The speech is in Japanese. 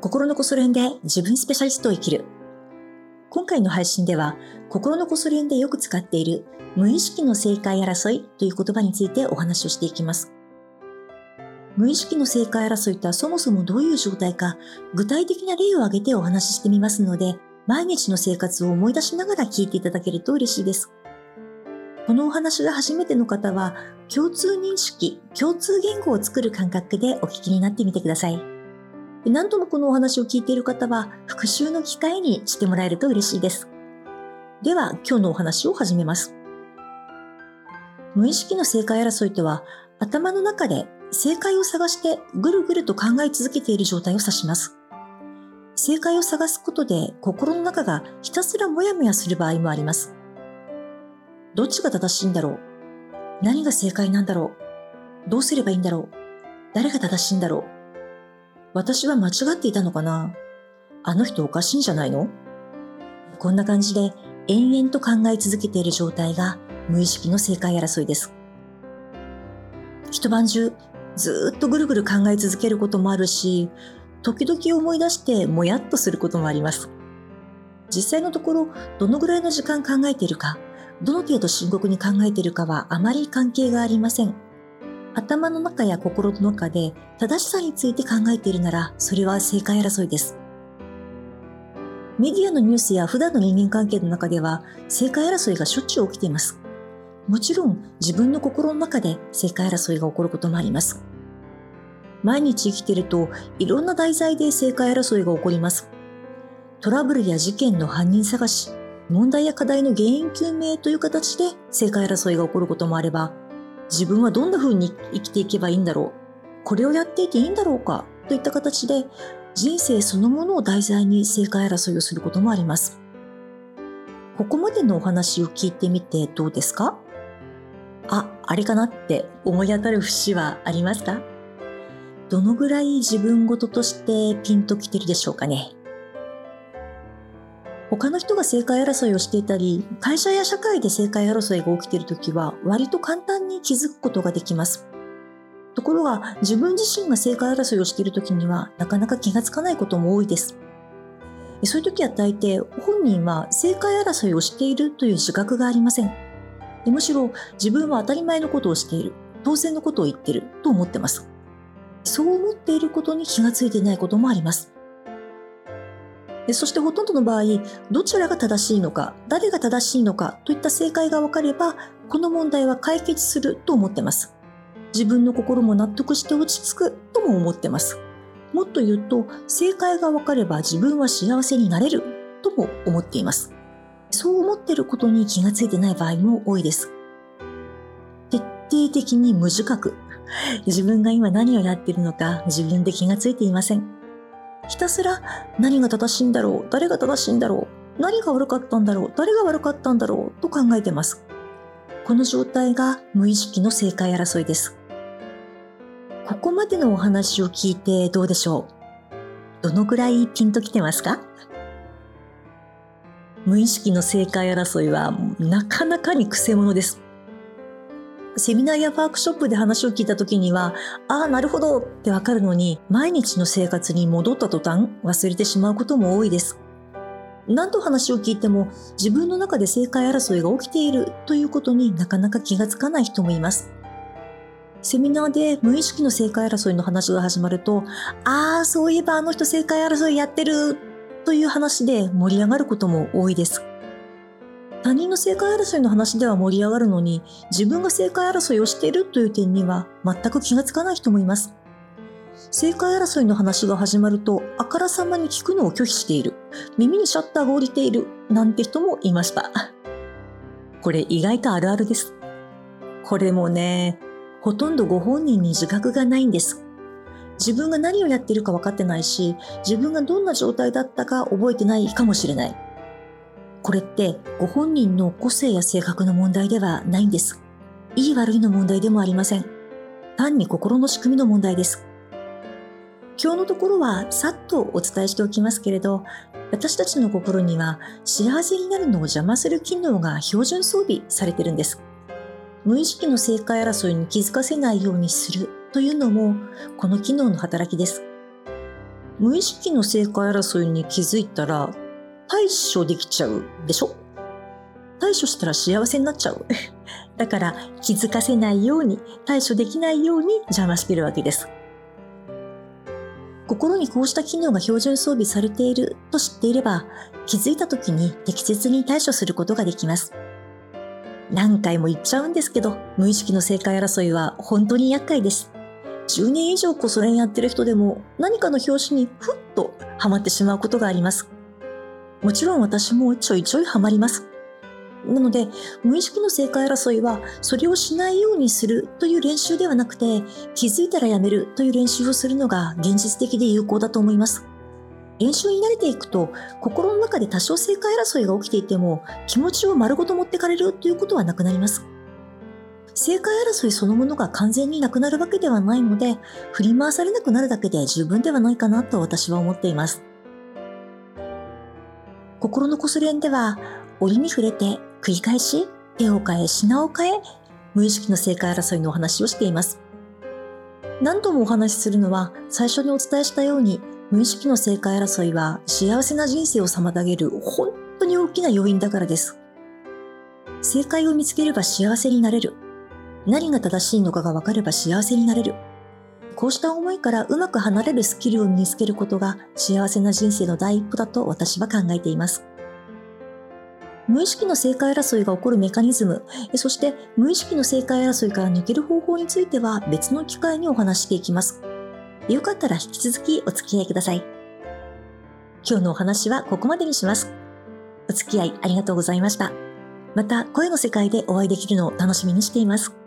心のこそ練で自分スペシャリストを生きる。今回の配信では、心のこそ練でよく使っている無意識の正解争いという言葉についてお話をしていきます。無意識の正解争いとはそもそもどういう状態か、具体的な例を挙げてお話ししてみますので、毎日の生活を思い出しながら聞いていただけると嬉しいです。このお話が初めての方は、共通認識、共通言語を作る感覚でお聞きになってみてください。何度もこのお話を聞いている方は復習の機会にしてもらえると嬉しいです。では今日のお話を始めます。無意識の正解争いとは頭の中で正解を探してぐるぐると考え続けている状態を指します。正解を探すことで心の中がひたすらもやもやする場合もあります。どっちが正しいんだろう？何が正解なんだろう？どうすればいいんだろう？誰が正しいんだろう？私は間違っていたのかな？あの人おかしいんじゃないの？こんな感じで延々と考え続けている状態が無意識の正解争いです。一晩中ずっとぐるぐる考え続けることもあるし、時々思い出してもやっとすることもあります。実際のところ、どのぐらいの時間考えているか、どの程度深刻に考えているかはあまり関係がありません。頭の中や心の中で正しさについて考えているなら、それは正解争いです。メディアのニュースや普段の人間関係の中では、正解争いがしょっちゅう起きています。もちろん、自分の心の中で正解争いが起こることもあります。毎日生きていると、いろんな題材で正解争いが起こります。トラブルや事件の犯人探し、問題や課題の原因究明という形で正解争いが起こることもあれば、自分はどんな風に生きていけばいいんだろう？これをやっていていいんだろうか？といった形で人生そのものを題材に正解争いをすることもあります。ここまでのお話を聞いてみてどうですか？あ、あれかなって思い当たる節はありますか？どのぐらい自分事としてピンときてるでしょうかね？他の人が正解争いをしていたり、会社や社会で正解争いが起きているときは、割と簡単に気づくことができます。ところが、自分自身が正解争いをしているときには、なかなか気がつかないことも多いです。そういう時は大抵、本人は正解争いをしているという自覚がありません。むしろ、自分は当たり前のことをしている、当然のことを言っていると思ってます。そう思っていることに気がついてないこともあります。そしてほとんどの場合、どちらが正しいのか、誰が正しいのかといった正解が分かれば、この問題は解決すると思ってます。自分の心も納得して落ち着くとも思ってます。もっと言うと、正解が分かれば自分は幸せになれるとも思っています。そう思ってることに気がついてない場合も多いです。徹底的に無自覚。自分が今何をやっているのか自分で気がついていません。ひたすら何が正しいんだろう誰が正しいんだろう何が悪かったんだろう誰が悪かったんだろうと考えてます。この状態が無意識の正解争いです。ここまでのお話を聞いてどうでしょう？どのぐらいピンときてますか？無意識の正解争いはなかなかに癖者です。セミナーやワークショップで話を聞いた時には、ああ、なるほどってわかるのに、毎日の生活に戻った途端忘れてしまうことも多いです。何度話を聞いても自分の中で正解争いが起きているということになかなか気がつかない人もいます。セミナーで無意識の正解争いの話が始まると、ああ、そういえばあの人正解争いやってるという話で盛り上がることも多いです。他人の正解争いの話では盛り上がるのに、自分が正解争いをしているという点には全く気がつかない人もいます。正解争いの話が始まると、あからさまに聞くのを拒否している。耳にシャッターが降りている。なんて人もいました。これ意外とあるあるです。これもね、ほとんどご本人に自覚がないんです。自分が何をやっているか分かってないし、自分がどんな状態だったか覚えてないかもしれない。これってご本人の個性や性格の問題ではないんです。いい悪いの問題でもありません。単に心の仕組みの問題です。今日のところはさっとお伝えしておきますけれど、私たちの心には幸せになるのを邪魔する機能が標準装備されてるんです。無意識の正解争いに気づかせないようにするというのもこの機能の働きです。無意識の正解争いに気づいたら対処できちゃうでしょ？対処したら幸せになっちゃう？だから気づかせないように、対処できないように邪魔してるわけです。心にこうした機能が標準装備されていると知っていれば、気づいた時に適切に対処することができます。何回も言っちゃうんですけど、無意識の正解争いは本当に厄介です。10年以上こそ練やってる人でも何かの表紙にふっとハマってしまうことがあります。もちろん私もちょいちょいハマります。なので、無意識の正解争いは、それをしないようにするという練習ではなくて、気づいたらやめるという練習をするのが現実的で有効だと思います。練習に慣れていくと、心の中で多少正解争いが起きていても、気持ちを丸ごと持ってかれるということはなくなります。正解争いそのものが完全になくなるわけではないので、振り回されなくなるだけで十分ではないかなと私は思っています。心のこすれんでは、折に触れて繰り返し手を変え品を変え無意識の正解争いのお話をしています。何度もお話しするのは最初にお伝えしたように無意識の正解争いは幸せな人生を妨げる本当に大きな要因だからです。正解を見つければ幸せになれる。何が正しいのかが分かれば幸せになれる。こうした思いからうまく離れるスキルを身につけることが幸せな人生の第一歩だと私は考えています。無意識の正解争いが起こるメカニズム、そして無意識の正解争いから抜ける方法については別の機会にお話していきます。よかったら引き続きお付き合いください。今日のお話はここまでにします。お付き合いありがとうございました。また声の世界でお会いできるのを楽しみにしています。